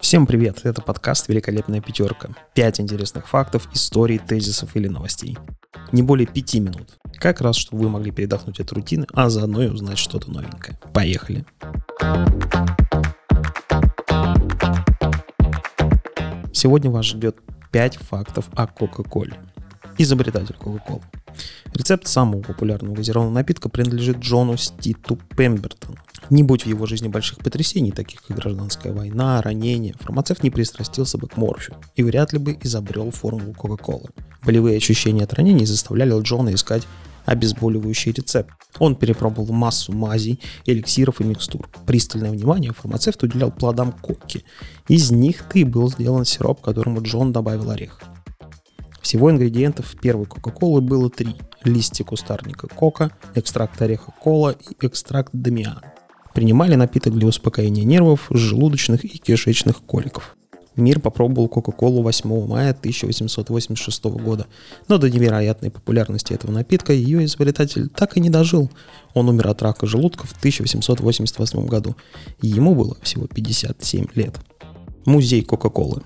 Всем привет, это подкаст «Великолепная пятерка». Пять интересных фактов, историй, тезисов или новостей. Не более пяти минут. Как раз, чтобы вы могли передохнуть от рутины, а заодно и узнать что-то новенькое. Поехали. Сегодня вас ждет 5 фактов о Кока-Коле. Изобретатель Кока-Колы. Рецепт самого популярного газированного напитка принадлежит Джону Ститу Пембертону. Не будь в его жизни больших потрясений, таких как гражданская война, ранения, фармацевт не пристрастился бы к морфию и вряд ли бы изобрел формулу Кока-Колы. Болевые ощущения от ранений заставляли Джона искать обезболивающий рецепт. Он перепробовал массу мазей, эликсиров и микстур. Пристальное внимание фармацевт уделял плодам коки. Из них-то и был сделан сироп, которому Джон добавил орех. Всего ингредиентов первой Кока-Колы было три. Листья кустарника кока, экстракт ореха кола и экстракт домиана. Принимали напиток для успокоения нервов, желудочных и кишечных коликов. Мир попробовал Кока-Колу 8 мая 1886 года, но до невероятной популярности этого напитка ее изобретатель так и не дожил. Он умер от рака желудка в 1888 году, и ему было всего 57 лет. Музей Кока-Колы.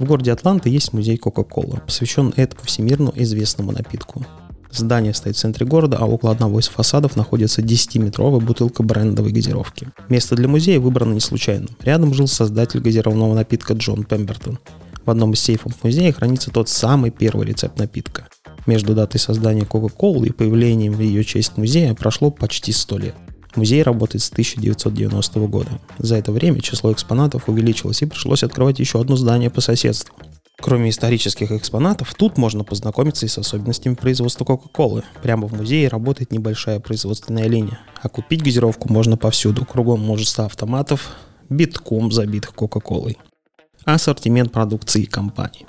В городе Атланта есть музей Кока-Колы, посвящен этому всемирно известному напитку. Здание стоит в центре города, а около одного из фасадов находится 10-метровая бутылка брендовой газировки. Место для музея выбрано не случайно. Рядом жил создатель газированного напитка Джон Пембертон. В одном из сейфов музея хранится тот самый первый рецепт напитка. Между датой создания Кока-Колы и появлением в ее честь музея прошло почти 100 лет. Музей работает с 1990 года. За это время число экспонатов увеличилось и пришлось открывать еще одно здание по соседству. Кроме исторических экспонатов, тут можно познакомиться и с особенностями производства Кока-Колы. Прямо в музее работает небольшая производственная линия. А купить газировку можно повсюду. Кругом множество автоматов, битком забитых Кока-Колой. Ассортимент продукции компании.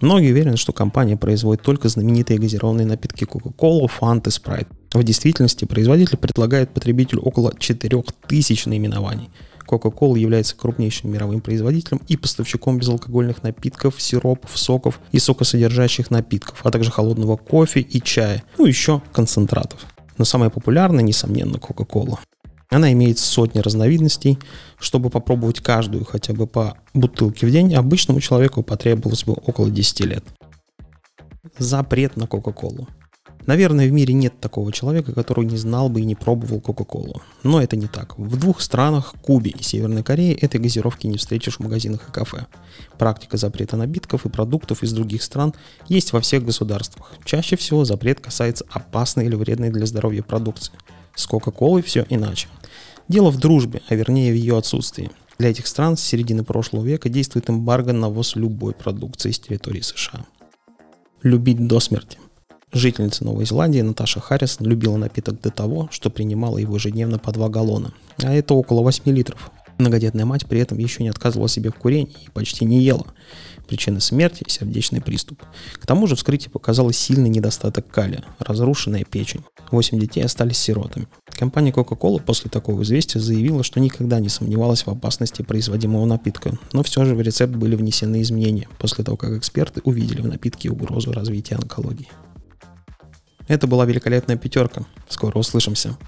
Многие уверены, что компания производит только знаменитые газированные напитки Fanta и Sprite. В действительности производитель предлагает потребителю около 4000 наименований – Coca-Cola является крупнейшим мировым производителем и поставщиком безалкогольных напитков, сиропов, соков и сокосодержащих напитков, а также холодного кофе и чая, ну еще концентратов. Но самая популярная, несомненно, Coca-Cola. Она имеет сотни разновидностей. Чтобы попробовать каждую хотя бы по бутылке в день, обычному человеку потребовалось бы около 10 лет. Запрет на Кока-Колу. Наверное, в мире нет такого человека, который не знал бы и не пробовал Кока-Колу. Но это не так. В двух странах, Кубе и Северной Корее, этой газировки не встретишь в магазинах и кафе. Практика запрета набитков и продуктов из других стран есть во всех государствах. Чаще всего запрет касается опасной или вредной для здоровья продукции. С Кока-Колой все иначе. Дело в дружбе, а вернее в ее отсутствии. Для этих стран с середины прошлого века действует эмбарго на ввоз любой продукции с территории США. Любить до смерти – Жительница Новой Зеландии Наташа Харрисон любила напиток до того, что принимала его ежедневно по 2 галлона, а это около 8 литров. Многодетная мать при этом еще не отказывала себе в курении и почти не ела. Причина смерти – сердечный приступ. К тому же вскрытие показало сильный недостаток калия, разрушенная печень. Восемь детей остались сиротами. Компания Coca-Cola после такого известия заявила, что никогда не сомневалась в опасности производимого напитка, но все же в рецепт были внесены изменения после того, как эксперты увидели в напитке угрозу развития онкологии. Это была великолепная пятерка. Скоро услышимся.